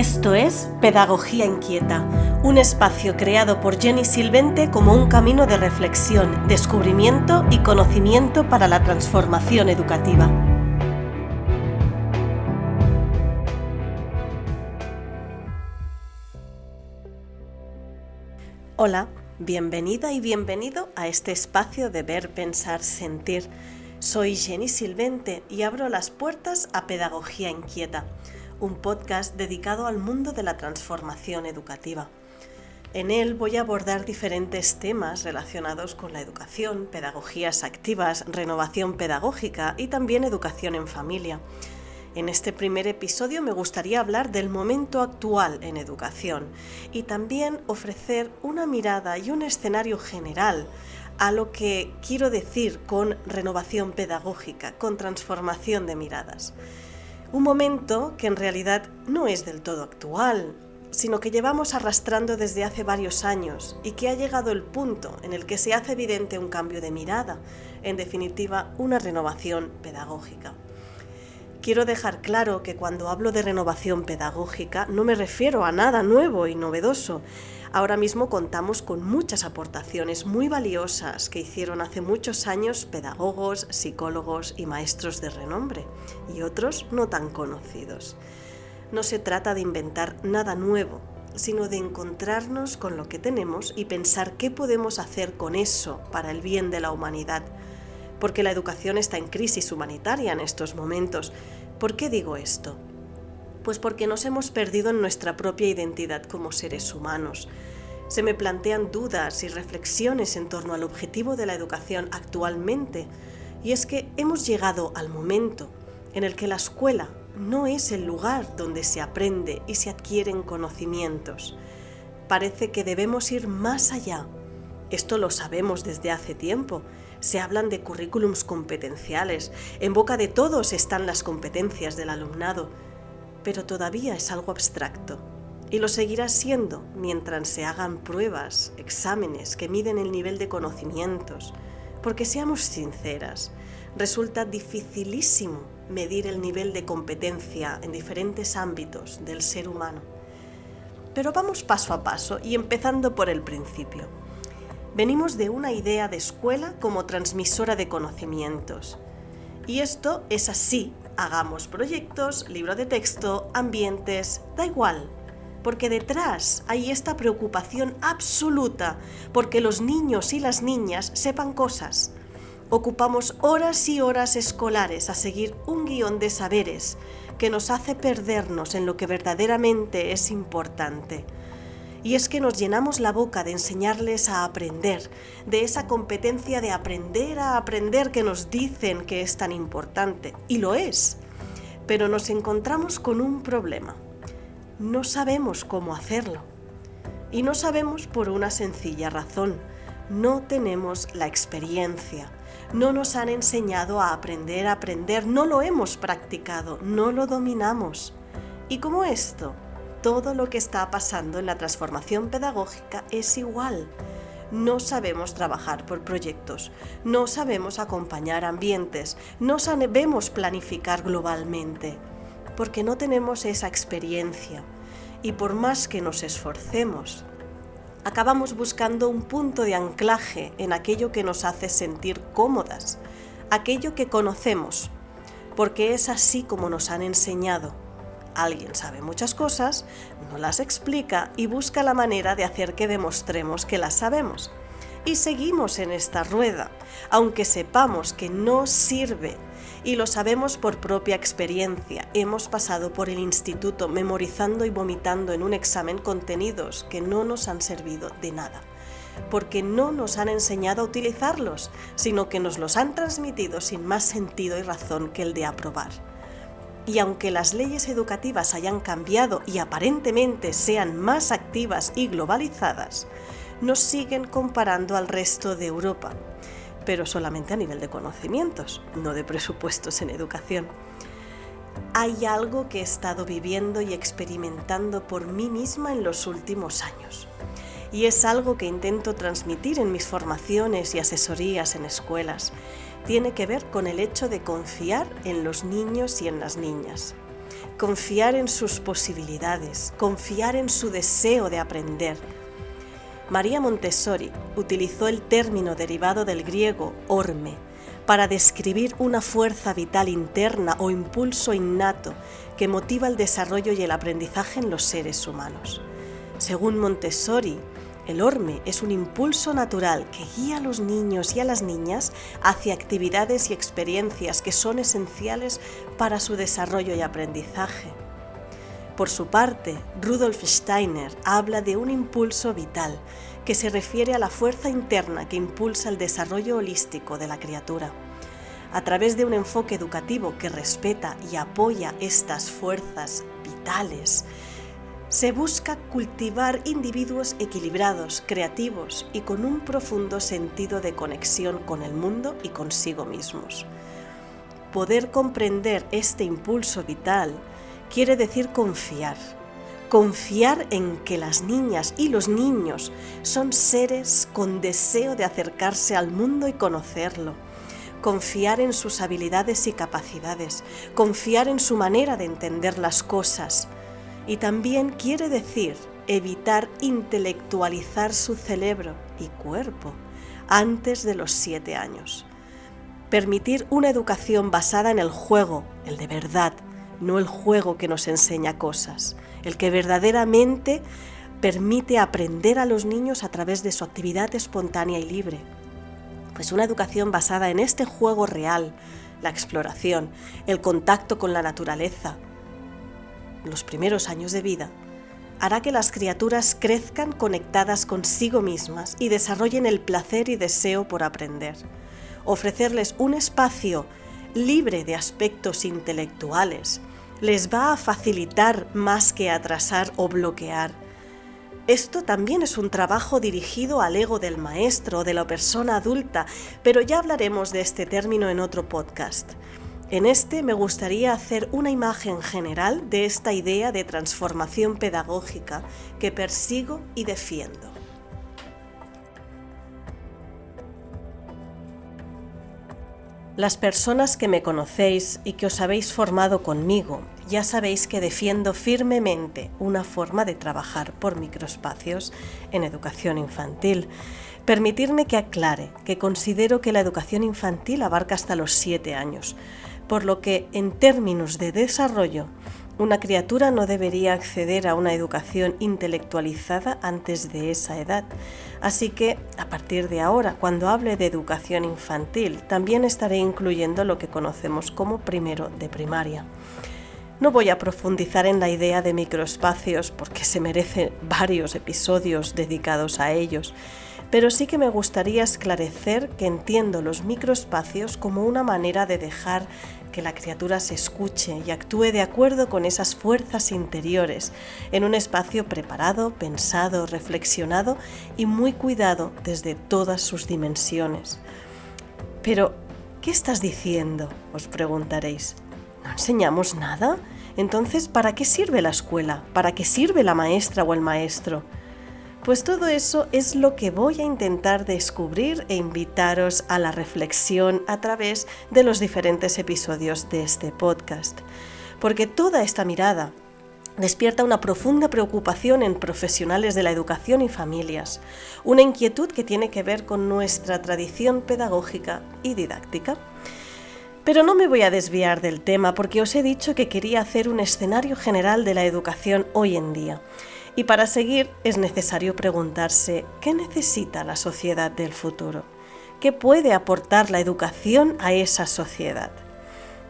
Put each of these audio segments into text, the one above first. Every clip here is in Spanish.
Esto es Pedagogía Inquieta, un espacio creado por Jenny Silvente como un camino de reflexión, descubrimiento y conocimiento para la transformación educativa. Hola, bienvenida y bienvenido a este espacio de ver, pensar, sentir. Soy Jenny Silvente y abro las puertas a Pedagogía Inquieta un podcast dedicado al mundo de la transformación educativa. En él voy a abordar diferentes temas relacionados con la educación, pedagogías activas, renovación pedagógica y también educación en familia. En este primer episodio me gustaría hablar del momento actual en educación y también ofrecer una mirada y un escenario general a lo que quiero decir con renovación pedagógica, con transformación de miradas. Un momento que en realidad no es del todo actual, sino que llevamos arrastrando desde hace varios años y que ha llegado el punto en el que se hace evidente un cambio de mirada, en definitiva una renovación pedagógica. Quiero dejar claro que cuando hablo de renovación pedagógica no me refiero a nada nuevo y novedoso, Ahora mismo contamos con muchas aportaciones muy valiosas que hicieron hace muchos años pedagogos, psicólogos y maestros de renombre, y otros no tan conocidos. No se trata de inventar nada nuevo, sino de encontrarnos con lo que tenemos y pensar qué podemos hacer con eso para el bien de la humanidad. Porque la educación está en crisis humanitaria en estos momentos. ¿Por qué digo esto? Pues porque nos hemos perdido en nuestra propia identidad como seres humanos. Se me plantean dudas y reflexiones en torno al objetivo de la educación actualmente, y es que hemos llegado al momento en el que la escuela no es el lugar donde se aprende y se adquieren conocimientos. Parece que debemos ir más allá. Esto lo sabemos desde hace tiempo. Se hablan de currículums competenciales. En boca de todos están las competencias del alumnado pero todavía es algo abstracto y lo seguirá siendo mientras se hagan pruebas, exámenes que miden el nivel de conocimientos, porque seamos sinceras, resulta dificilísimo medir el nivel de competencia en diferentes ámbitos del ser humano. Pero vamos paso a paso y empezando por el principio. Venimos de una idea de escuela como transmisora de conocimientos. Y esto es así hagamos proyectos, libro de texto, ambientes, da igual, porque detrás hay esta preocupación absoluta porque los niños y las niñas sepan cosas. Ocupamos horas y horas escolares a seguir un guion de saberes que nos hace perdernos en lo que verdaderamente es importante y es que nos llenamos la boca de enseñarles a aprender, de esa competencia de aprender a aprender que nos dicen que es tan importante, y lo es. Pero nos encontramos con un problema. No sabemos cómo hacerlo. Y no sabemos por una sencilla razón. No tenemos la experiencia. No nos han enseñado a aprender a aprender. No lo hemos practicado. No lo dominamos. Y como esto, todo lo que está pasando en la transformación pedagógica es igual. No sabemos trabajar por proyectos, no sabemos acompañar ambientes, no sabemos planificar globalmente, porque no tenemos esa experiencia. Y por más que nos esforcemos, acabamos buscando un punto de anclaje en aquello que nos hace sentir cómodas, aquello que conocemos, porque es así como nos han enseñado Alguien sabe muchas cosas, no las explica y busca la manera de hacer que demostremos que las sabemos. Y seguimos en esta rueda, aunque sepamos que no sirve y lo sabemos por propia experiencia. Hemos pasado por el instituto memorizando y vomitando en un examen contenidos que no nos han servido de nada, porque no nos han enseñado a utilizarlos, sino que nos los han transmitido sin más sentido y razón que el de aprobar. Y aunque las leyes educativas hayan cambiado y aparentemente sean más activas y globalizadas, nos siguen comparando al resto de Europa, pero solamente a nivel de conocimientos, no de presupuestos en educación. Hay algo que he estado viviendo y experimentando por mí misma en los últimos años. Y es algo que intento transmitir en mis formaciones y asesorías en escuelas tiene que ver con el hecho de confiar en los niños y en las niñas. confiar en sus posibilidades, confiar en su deseo de aprender. María Montessori utilizó el término derivado del griego orme para describir una fuerza vital interna o impulso innato que motiva el desarrollo y el aprendizaje en los seres humanos. Según Montessori, el orme es un impulso natural que guía a los niños y a las niñas hacia actividades y experiencias que son esenciales para su desarrollo y aprendizaje. Por su parte, Rudolf Steiner habla de un impulso vital que se refiere a la fuerza interna que impulsa el desarrollo holístico de la criatura. A través de un enfoque educativo que respeta y apoya estas fuerzas vitales, se busca cultivar individuos equilibrados, creativos y con un profundo sentido de conexión con el mundo y consigo mismos. Poder comprender este impulso vital quiere decir confiar. Confiar en que las niñas y los niños son seres con deseo de acercarse al mundo y conocerlo. Confiar en sus habilidades y capacidades. Confiar en su manera de entender las cosas y también quiere decir evitar intelectualizar su cerebro y cuerpo antes de los siete años. Permitir una educación basada en el juego, el de verdad, no el juego que nos enseña cosas, el que verdaderamente permite aprender a los niños a través de su actividad espontánea y libre. Pues una educación basada en este juego real, la exploración, el contacto con la naturaleza, los primeros años de vida, hará que las criaturas crezcan conectadas consigo mismas y desarrollen el placer y deseo por aprender. Ofrecerles un espacio libre de aspectos intelectuales les va a facilitar más que atrasar o bloquear. Esto también es un trabajo dirigido al ego del maestro o de la persona adulta, pero ya hablaremos de este término en otro podcast. En este me gustaría hacer una imagen general de esta idea de transformación pedagógica que persigo y defiendo. Las personas que me conocéis y que os habéis formado conmigo ya sabéis que defiendo firmemente una forma de trabajar por microespacios en educación infantil. Permitirme que aclare que considero que la educación infantil abarca hasta los 7 años, por lo que en términos de desarrollo, una criatura no debería acceder a una educación intelectualizada antes de esa edad. Así que, a partir de ahora, cuando hable de educación infantil, también estaré incluyendo lo que conocemos como primero de primaria. No voy a profundizar en la idea de microespacios porque se merecen varios episodios dedicados a ellos, pero sí que me gustaría esclarecer que entiendo los microespacios como una manera de dejar que la criatura se escuche y actúe de acuerdo con esas fuerzas interiores, en un espacio preparado, pensado, reflexionado y muy cuidado desde todas sus dimensiones. Pero, ¿qué estás diciendo? os preguntaréis. ¿No enseñamos nada? Entonces, ¿para qué sirve la escuela? ¿Para qué sirve la maestra o el maestro? Pues todo eso es lo que voy a intentar descubrir e invitaros a la reflexión a través de los diferentes episodios de este podcast. Porque toda esta mirada despierta una profunda preocupación en profesionales de la educación y familias, una inquietud que tiene que ver con nuestra tradición pedagógica y didáctica. Pero no me voy a desviar del tema porque os he dicho que quería hacer un escenario general de la educación hoy en día y para seguir es necesario preguntarse qué necesita la sociedad del futuro, qué puede aportar la educación a esa sociedad.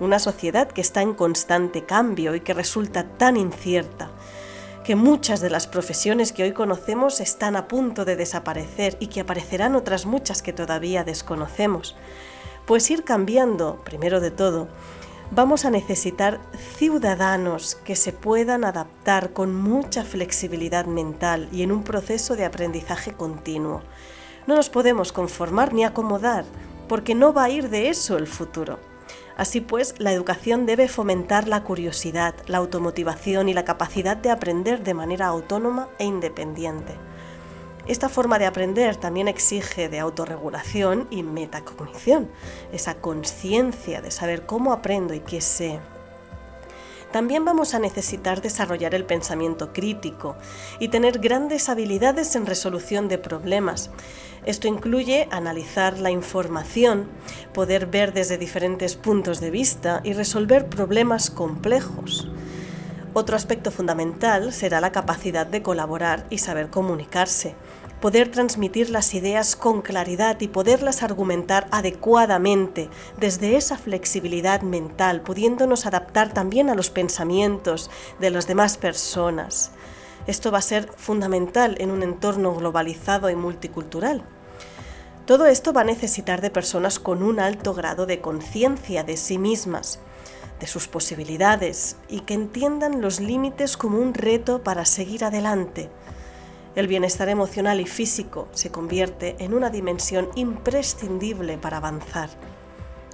Una sociedad que está en constante cambio y que resulta tan incierta, que muchas de las profesiones que hoy conocemos están a punto de desaparecer y que aparecerán otras muchas que todavía desconocemos. Pues ir cambiando, primero de todo, vamos a necesitar ciudadanos que se puedan adaptar con mucha flexibilidad mental y en un proceso de aprendizaje continuo. No nos podemos conformar ni acomodar, porque no va a ir de eso el futuro. Así pues, la educación debe fomentar la curiosidad, la automotivación y la capacidad de aprender de manera autónoma e independiente. Esta forma de aprender también exige de autorregulación y metacognición, esa conciencia de saber cómo aprendo y qué sé. también vamos a necesitar desarrollar el pensamiento crítico y tener grandes habilidades en resolución de problemas. Esto incluye analizar la información, poder ver desde diferentes puntos de vista y resolver problemas complejos. Otro aspecto fundamental será la capacidad de colaborar y saber comunicarse poder transmitir las ideas con claridad y poderlas argumentar adecuadamente desde esa flexibilidad mental, pudiéndonos adaptar también a los pensamientos de las demás personas. Esto va a ser fundamental en un entorno globalizado y multicultural. Todo esto va a necesitar de personas con un alto grado de conciencia de sí mismas, de sus posibilidades y que entiendan los límites como un reto para seguir adelante el bienestar emocional y físico se convierte en una dimensión imprescindible para avanzar.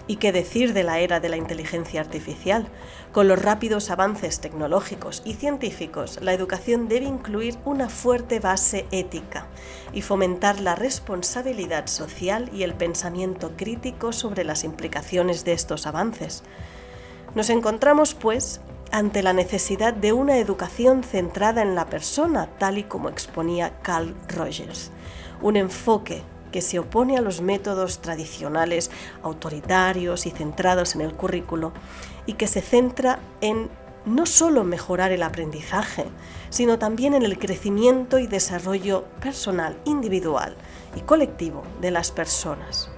¿Y qué decir de la era de la inteligencia artificial? Con los rápidos avances tecnológicos y científicos, la educación debe incluir una fuerte base ética y fomentar la responsabilidad social y el pensamiento crítico sobre las implicaciones de estos avances. Nos encontramos, pues, ante la necesidad de una educación centrada en la persona, tal y como exponía Carl Rogers. Un enfoque que se opone a los métodos tradicionales, autoritarios y centrados en el currículo, y que se centra en no solo mejorar el aprendizaje, sino también en el crecimiento y desarrollo personal, individual y colectivo de las personas.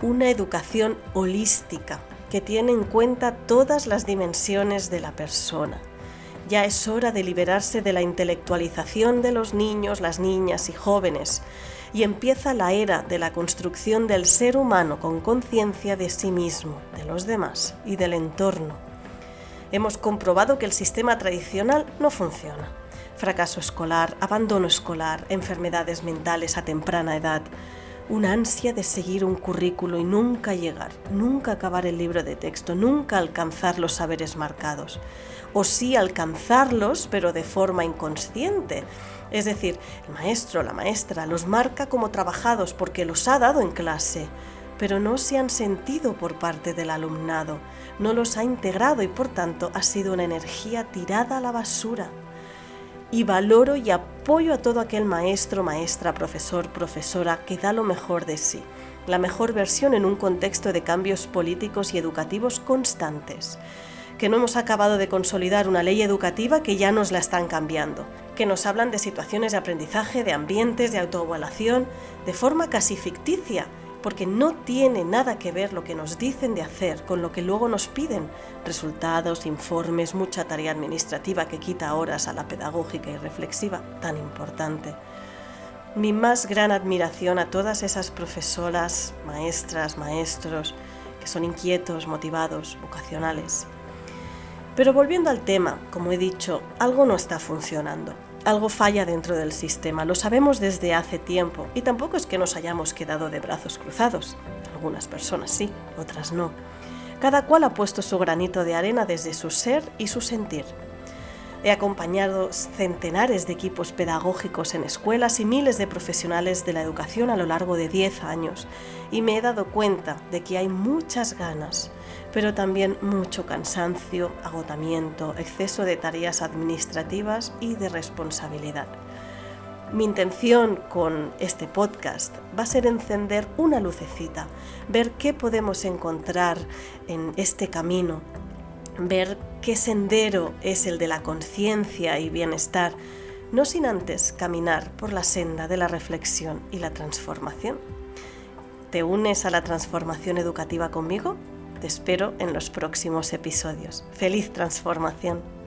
Una educación holística que tiene en cuenta todas las dimensiones de la persona. Ya es hora de liberarse de la intelectualización de los niños, las niñas y jóvenes, y empieza la era de la construcción del ser humano con conciencia de sí mismo, de los demás y del entorno. Hemos comprobado que el sistema tradicional no funciona. Fracaso escolar, abandono escolar, enfermedades mentales a temprana edad, una ansia de seguir un currículo y nunca llegar, nunca acabar el libro de texto, nunca alcanzar los saberes marcados. O sí alcanzarlos, pero de forma inconsciente. Es decir, el maestro, la maestra los marca como trabajados porque los ha dado en clase, pero no se han sentido por parte del alumnado, no los ha integrado y por tanto ha sido una energía tirada a la basura y valoro y apoyo a todo aquel maestro, maestra, profesor, profesora que da lo mejor de sí, la mejor versión en un contexto de cambios políticos y educativos constantes. Que no hemos acabado de consolidar una ley educativa que ya nos la están cambiando, que nos hablan de situaciones de aprendizaje, de ambientes, de autoevaluación, de forma casi ficticia, porque no tiene nada que ver lo que nos dicen de hacer con lo que luego nos piden. Resultados, informes, mucha tarea administrativa que quita horas a la pedagógica y reflexiva tan importante. Mi más gran admiración a todas esas profesoras, maestras, maestros, que son inquietos, motivados, vocacionales. Pero volviendo al tema, como he dicho, algo no está funcionando algo falla dentro del sistema, lo sabemos desde hace tiempo y tampoco es que nos hayamos quedado de brazos cruzados. Algunas personas sí, otras no. Cada cual ha puesto su granito de arena desde su ser y su sentir. He acompañado centenares de equipos pedagógicos en escuelas y miles de profesionales de la educación a lo largo de 10 años y me he dado cuenta de que hay muchas ganas, pero también mucho cansancio, agotamiento, exceso de tareas administrativas y de responsabilidad. Mi intención con este podcast va a ser encender una lucecita, ver qué podemos encontrar en este camino ver qué sendero es el de la conciencia y bienestar, no sin antes caminar por la senda de la reflexión y la transformación. ¿Te unes a la transformación educativa conmigo? Te espero en los próximos episodios. ¡Feliz transformación!